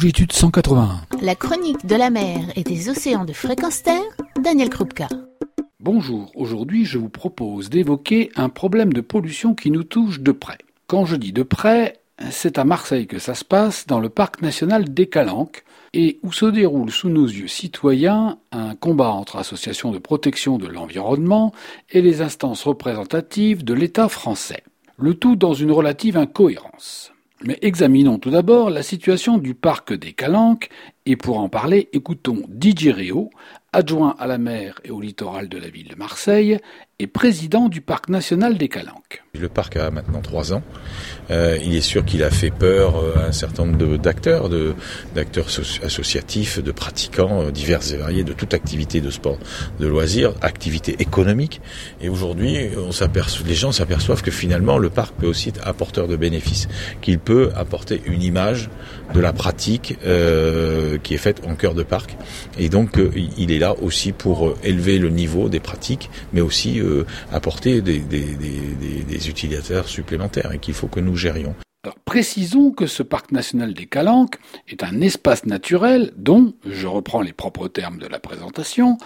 longitude 181. La chronique de la mer et des océans de fréquence terre, Daniel Krupka. Bonjour, aujourd'hui je vous propose d'évoquer un problème de pollution qui nous touche de près. Quand je dis de près, c'est à Marseille que ça se passe, dans le parc national des Calanques, et où se déroule sous nos yeux citoyens un combat entre associations de protection de l'environnement et les instances représentatives de l'État français. Le tout dans une relative incohérence. Mais examinons tout d'abord la situation du parc des Calanques, et pour en parler, écoutons Didier Réau, adjoint à la mer et au littoral de la ville de Marseille, et président du parc national des Calanques. Le parc a maintenant trois ans. Euh, il est sûr qu'il a fait peur à un certain nombre d'acteurs, d'acteurs associatifs, de pratiquants euh, divers et variés de toute activité de sport, de loisirs, activité économique. Et aujourd'hui, les gens s'aperçoivent que finalement le parc peut aussi être apporteur de bénéfices, qu'il peut apporter une image de la pratique euh, qui est faite en cœur de parc. Et donc, euh, il est là aussi pour euh, élever le niveau des pratiques, mais aussi euh, apporter des, utilisateurs supplémentaires et qu'il faut que nous gérions. Alors, précisons que ce parc national des Calanques est un espace naturel dont, je reprends les propres termes de la présentation,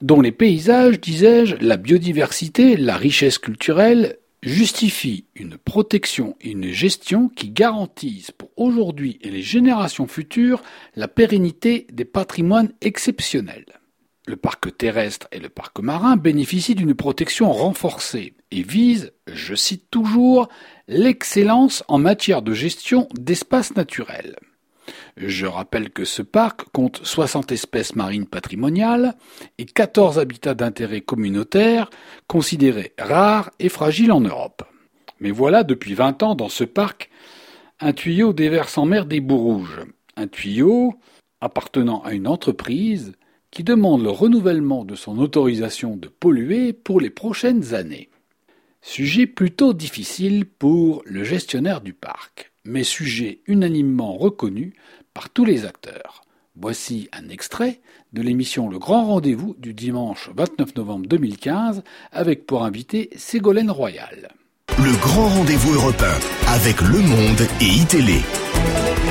dont les paysages, disais-je, la biodiversité, la richesse culturelle justifient une protection et une gestion qui garantissent pour aujourd'hui et les générations futures la pérennité des patrimoines exceptionnels. Le parc terrestre et le parc marin bénéficient d'une protection renforcée et visent, je cite toujours, l'excellence en matière de gestion d'espaces naturels. Je rappelle que ce parc compte 60 espèces marines patrimoniales et 14 habitats d'intérêt communautaire considérés rares et fragiles en Europe. Mais voilà depuis 20 ans dans ce parc un tuyau déverse en mer des bouts rouges, un tuyau appartenant à une entreprise qui demande le renouvellement de son autorisation de polluer pour les prochaines années. Sujet plutôt difficile pour le gestionnaire du parc, mais sujet unanimement reconnu par tous les acteurs. Voici un extrait de l'émission Le Grand Rendez-vous du dimanche 29 novembre 2015 avec pour invité Ségolène Royal. Le Grand Rendez-vous européen avec Le Monde et iTélé.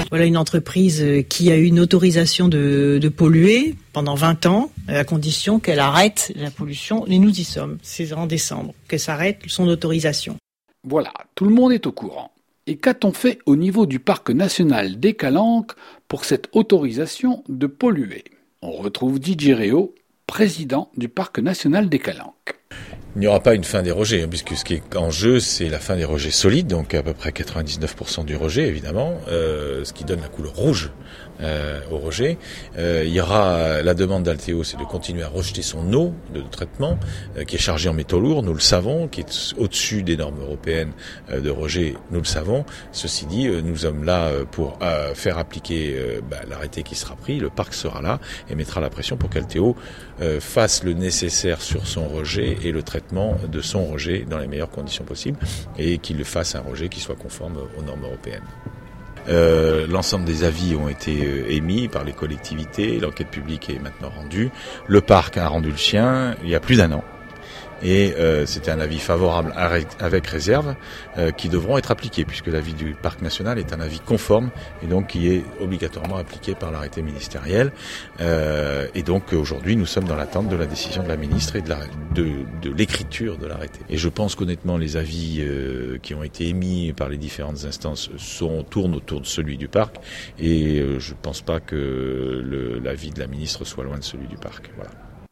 Voilà une entreprise qui a eu une autorisation de, polluer pendant 20 ans, à condition qu'elle arrête la pollution. Et nous y sommes, c'est en décembre, qu'elle s'arrête son autorisation. Voilà, tout le monde est au courant. Et qu'a-t-on fait au niveau du parc national des Calanques pour cette autorisation de polluer? On retrouve Didier président du parc national des Calanques. Il n'y aura pas une fin des rejets, hein, puisque ce qui est en jeu, c'est la fin des rejets solides, donc à peu près 99% du rejet, évidemment, euh, ce qui donne la couleur rouge euh, au rejet. Euh, il y aura la demande d'Alteo, c'est de continuer à rejeter son eau de traitement, euh, qui est chargée en métaux lourds, nous le savons, qui est au-dessus des normes européennes euh, de rejet, nous le savons. Ceci dit, euh, nous sommes là pour faire appliquer bah, l'arrêté qui sera pris, le parc sera là et mettra la pression pour qu'Alteo fasse le nécessaire sur son rejet et le traitement de son rejet dans les meilleures conditions possibles et qu'il le fasse un rejet qui soit conforme aux normes européennes. Euh, l'ensemble des avis ont été euh, émis par les collectivités, l'enquête publique est maintenant rendue, le parc a rendu le chien il y a plus d'un an et euh, c'était un avis favorable avec réserve euh, qui devront être appliqués puisque l'avis du parc national est un avis conforme et donc qui est obligatoirement appliqué par l'arrêté ministériel. Euh, et donc aujourd'hui nous sommes dans l'attente de la décision de la ministre et de, la, de, de l'écriture de l'arrêté. Et je pense qu'honnêtement les avis euh, qui ont été émis par les différentes instances sont tournent autour de celui du parc et euh, je ne pense pas que l'avis de la ministre soit loin de celui du parc.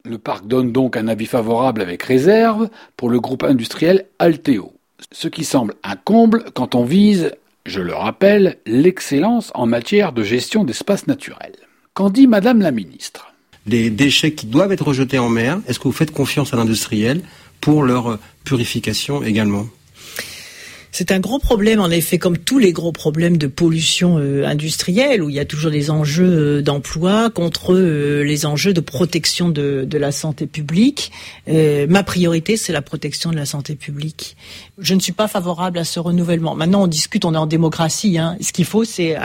Le parc donne donc un avis favorable avec réserve pour le groupe industriel Alteo, ce qui semble un comble quand on vise, je le rappelle, l'excellence en matière de gestion d'espaces naturels. Qu'en dit Madame la Ministre? Les déchets qui doivent être rejetés en mer, est-ce que vous faites confiance à l'industriel pour leur purification également? C'est un gros problème, en effet, comme tous les gros problèmes de pollution euh, industrielle, où il y a toujours des enjeux euh, d'emploi contre euh, les enjeux de protection de, de la santé publique. ma priorité, c'est la protection de la santé publique. Je ne suis pas favorable à ce renouvellement. Maintenant, on discute, on est en démocratie. Hein. Ce qu'il faut, c'est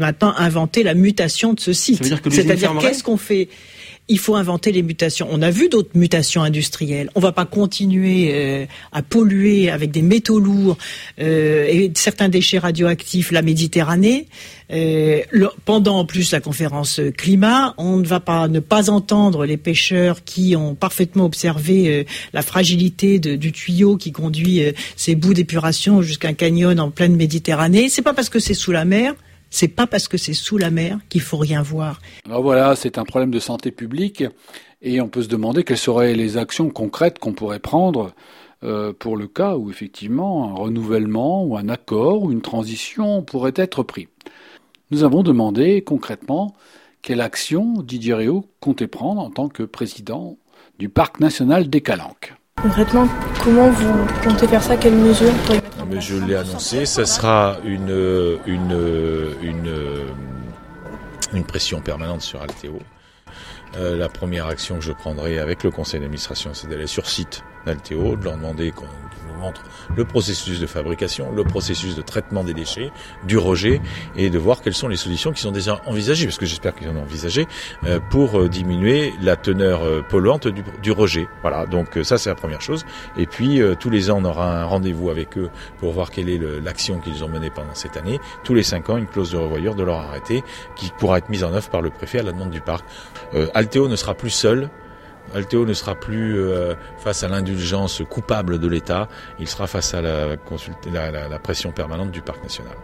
maintenant inventer la mutation de ce site. C'est-à-dire qu'est-ce qu'on fait? Il faut inventer les mutations. On a vu d'autres mutations industrielles. On va pas continuer euh, à polluer avec des métaux lourds euh, et certains déchets radioactifs la Méditerranée. Euh, pendant en plus la conférence climat, on ne va pas ne pas entendre les pêcheurs qui ont parfaitement observé la fragilité du tuyau qui conduit ces bouts d'épuration jusqu'à un canyon en pleine Méditerranée. C'est pas parce que c'est sous la mer c'est pas parce que c'est sous la mer qu'il faut rien voir. Alors voilà, c'est un problème de santé publique et on peut se demander quelles seraient les actions concrètes qu'on pourrait prendre euh, pour le cas où effectivement un renouvellement ou un accord ou une transition pourrait être pris. Nous avons demandé concrètement quelle action Didier Réau comptait prendre en tant que président du parc national des Calanques. Concrètement, comment vous comptez faire ça? Quelles mesures Mais Je l'ai annoncé, ça sera une, une, une, une pression permanente sur Alteo. Euh, la première action que je prendrai avec le conseil d'administration, c'est d'aller sur site d'Alteo, de leur demander montre le processus de fabrication, le processus de traitement des déchets, du rejet, et de voir quelles sont les solutions qui sont déjà envisagées, parce que j'espère qu'ils en ont envisagé, euh, pour euh, diminuer la teneur polluante du, du rejet. Voilà, donc ça c'est la première chose. Et puis tous les ans, on aura un rendez-vous avec eux pour voir quelle est l'action qu'ils ont menée pendant cette année. Tous les cinq ans, une clause de revoyure de leur arrêté qui pourra être mise en œuvre par le préfet à la demande du parc. Alteo ne sera plus seul. Alteo ne sera plus euh, face à l'indulgence coupable de l'État, il sera face à la, la, pression permanente du parc national.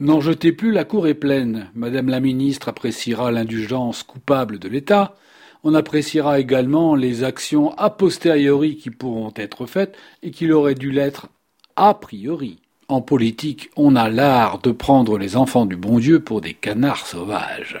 N'en jetez plus, la cour est pleine. Madame la ministre appréciera l'indulgence coupable de l'État. On appréciera également les actions a posteriori qui pourront être faites et qui auraient dû l'être a priori. En politique, on a l'art de prendre les enfants du bon Dieu pour des canards sauvages.